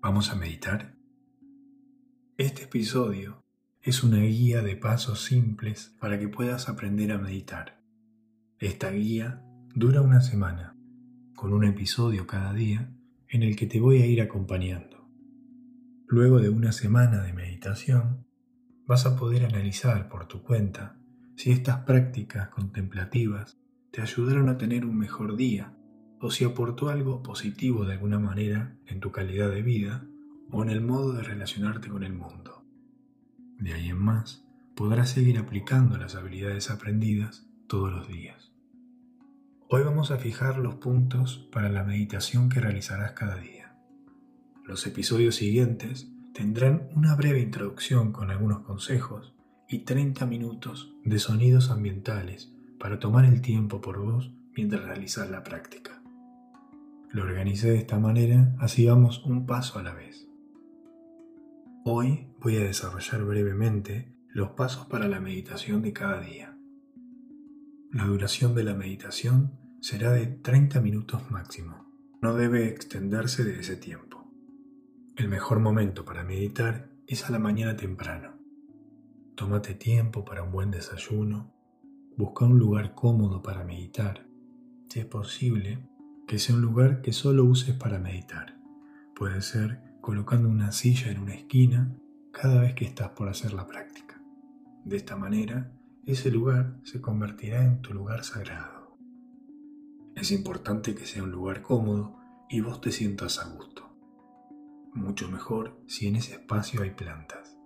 ¿Vamos a meditar? Este episodio es una guía de pasos simples para que puedas aprender a meditar. Esta guía dura una semana, con un episodio cada día en el que te voy a ir acompañando. Luego de una semana de meditación, vas a poder analizar por tu cuenta si estas prácticas contemplativas te ayudaron a tener un mejor día o si aportó algo positivo de alguna manera en tu calidad de vida o en el modo de relacionarte con el mundo. De ahí en más, podrás seguir aplicando las habilidades aprendidas todos los días. Hoy vamos a fijar los puntos para la meditación que realizarás cada día. Los episodios siguientes tendrán una breve introducción con algunos consejos y 30 minutos de sonidos ambientales para tomar el tiempo por vos mientras realizas la práctica. Lo organicé de esta manera, así vamos un paso a la vez. Hoy voy a desarrollar brevemente los pasos para la meditación de cada día. La duración de la meditación será de 30 minutos máximo. No debe extenderse de ese tiempo. El mejor momento para meditar es a la mañana temprano. Tómate tiempo para un buen desayuno. Busca un lugar cómodo para meditar. Si es posible, que sea un lugar que solo uses para meditar. Puede ser colocando una silla en una esquina cada vez que estás por hacer la práctica. De esta manera, ese lugar se convertirá en tu lugar sagrado. Es importante que sea un lugar cómodo y vos te sientas a gusto. Mucho mejor si en ese espacio hay plantas.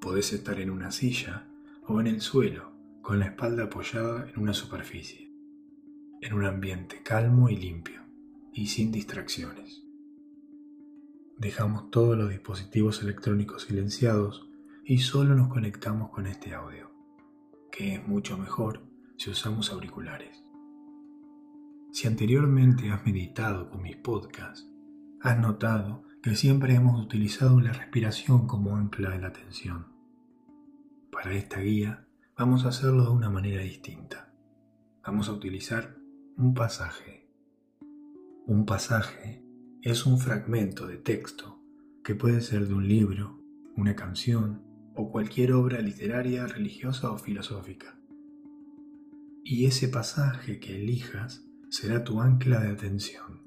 Podés estar en una silla o en el suelo con la espalda apoyada en una superficie en un ambiente calmo y limpio y sin distracciones. Dejamos todos los dispositivos electrónicos silenciados y solo nos conectamos con este audio, que es mucho mejor si usamos auriculares. Si anteriormente has meditado con mis podcasts, has notado que siempre hemos utilizado la respiración como ancla de la atención. Para esta guía vamos a hacerlo de una manera distinta. Vamos a utilizar un pasaje. Un pasaje es un fragmento de texto que puede ser de un libro, una canción o cualquier obra literaria, religiosa o filosófica. Y ese pasaje que elijas será tu ancla de atención.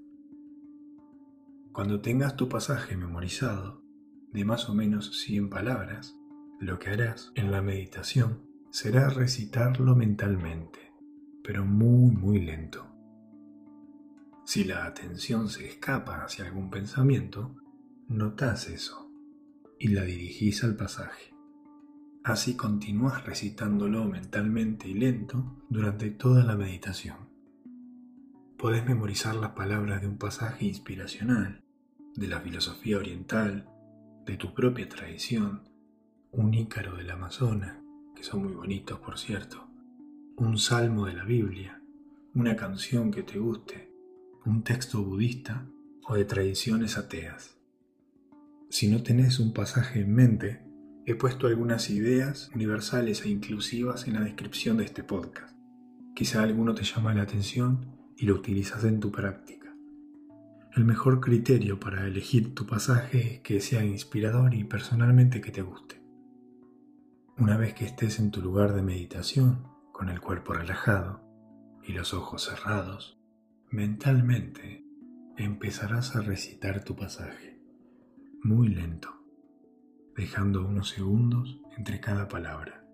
Cuando tengas tu pasaje memorizado, de más o menos 100 palabras, lo que harás en la meditación será recitarlo mentalmente pero muy, muy lento. Si la atención se escapa hacia algún pensamiento, notas eso y la dirigís al pasaje. Así continúas recitándolo mentalmente y lento durante toda la meditación. Podés memorizar las palabras de un pasaje inspiracional, de la filosofía oriental, de tu propia tradición, un ícaro del Amazonas, que son muy bonitos por cierto, un salmo de la Biblia, una canción que te guste, un texto budista o de tradiciones ateas. Si no tenés un pasaje en mente, he puesto algunas ideas universales e inclusivas en la descripción de este podcast. Quizá alguno te llama la atención y lo utilizas en tu práctica. El mejor criterio para elegir tu pasaje es que sea inspirador y personalmente que te guste. Una vez que estés en tu lugar de meditación, con el cuerpo relajado y los ojos cerrados, mentalmente empezarás a recitar tu pasaje, muy lento, dejando unos segundos entre cada palabra.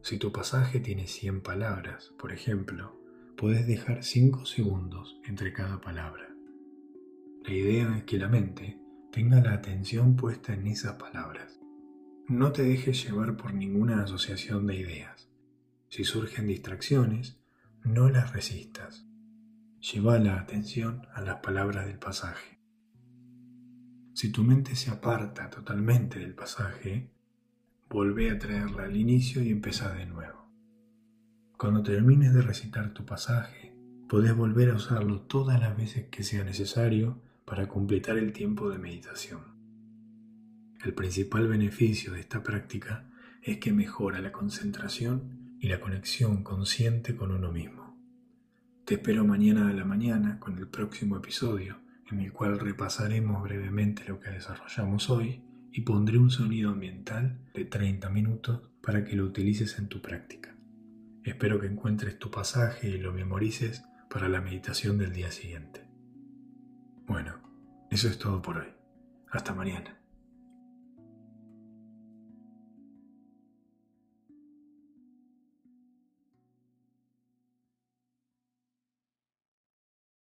Si tu pasaje tiene 100 palabras, por ejemplo, puedes dejar 5 segundos entre cada palabra. La idea es que la mente tenga la atención puesta en esas palabras. No te dejes llevar por ninguna asociación de ideas. Si surgen distracciones, no las resistas. Lleva la atención a las palabras del pasaje. Si tu mente se aparta totalmente del pasaje, vuelve a traerla al inicio y empezá de nuevo. Cuando termines de recitar tu pasaje, podés volver a usarlo todas las veces que sea necesario para completar el tiempo de meditación. El principal beneficio de esta práctica es que mejora la concentración y la conexión consciente con uno mismo. Te espero mañana a la mañana con el próximo episodio en el cual repasaremos brevemente lo que desarrollamos hoy y pondré un sonido ambiental de 30 minutos para que lo utilices en tu práctica. Espero que encuentres tu pasaje y lo memorices para la meditación del día siguiente. Bueno, eso es todo por hoy. Hasta mañana.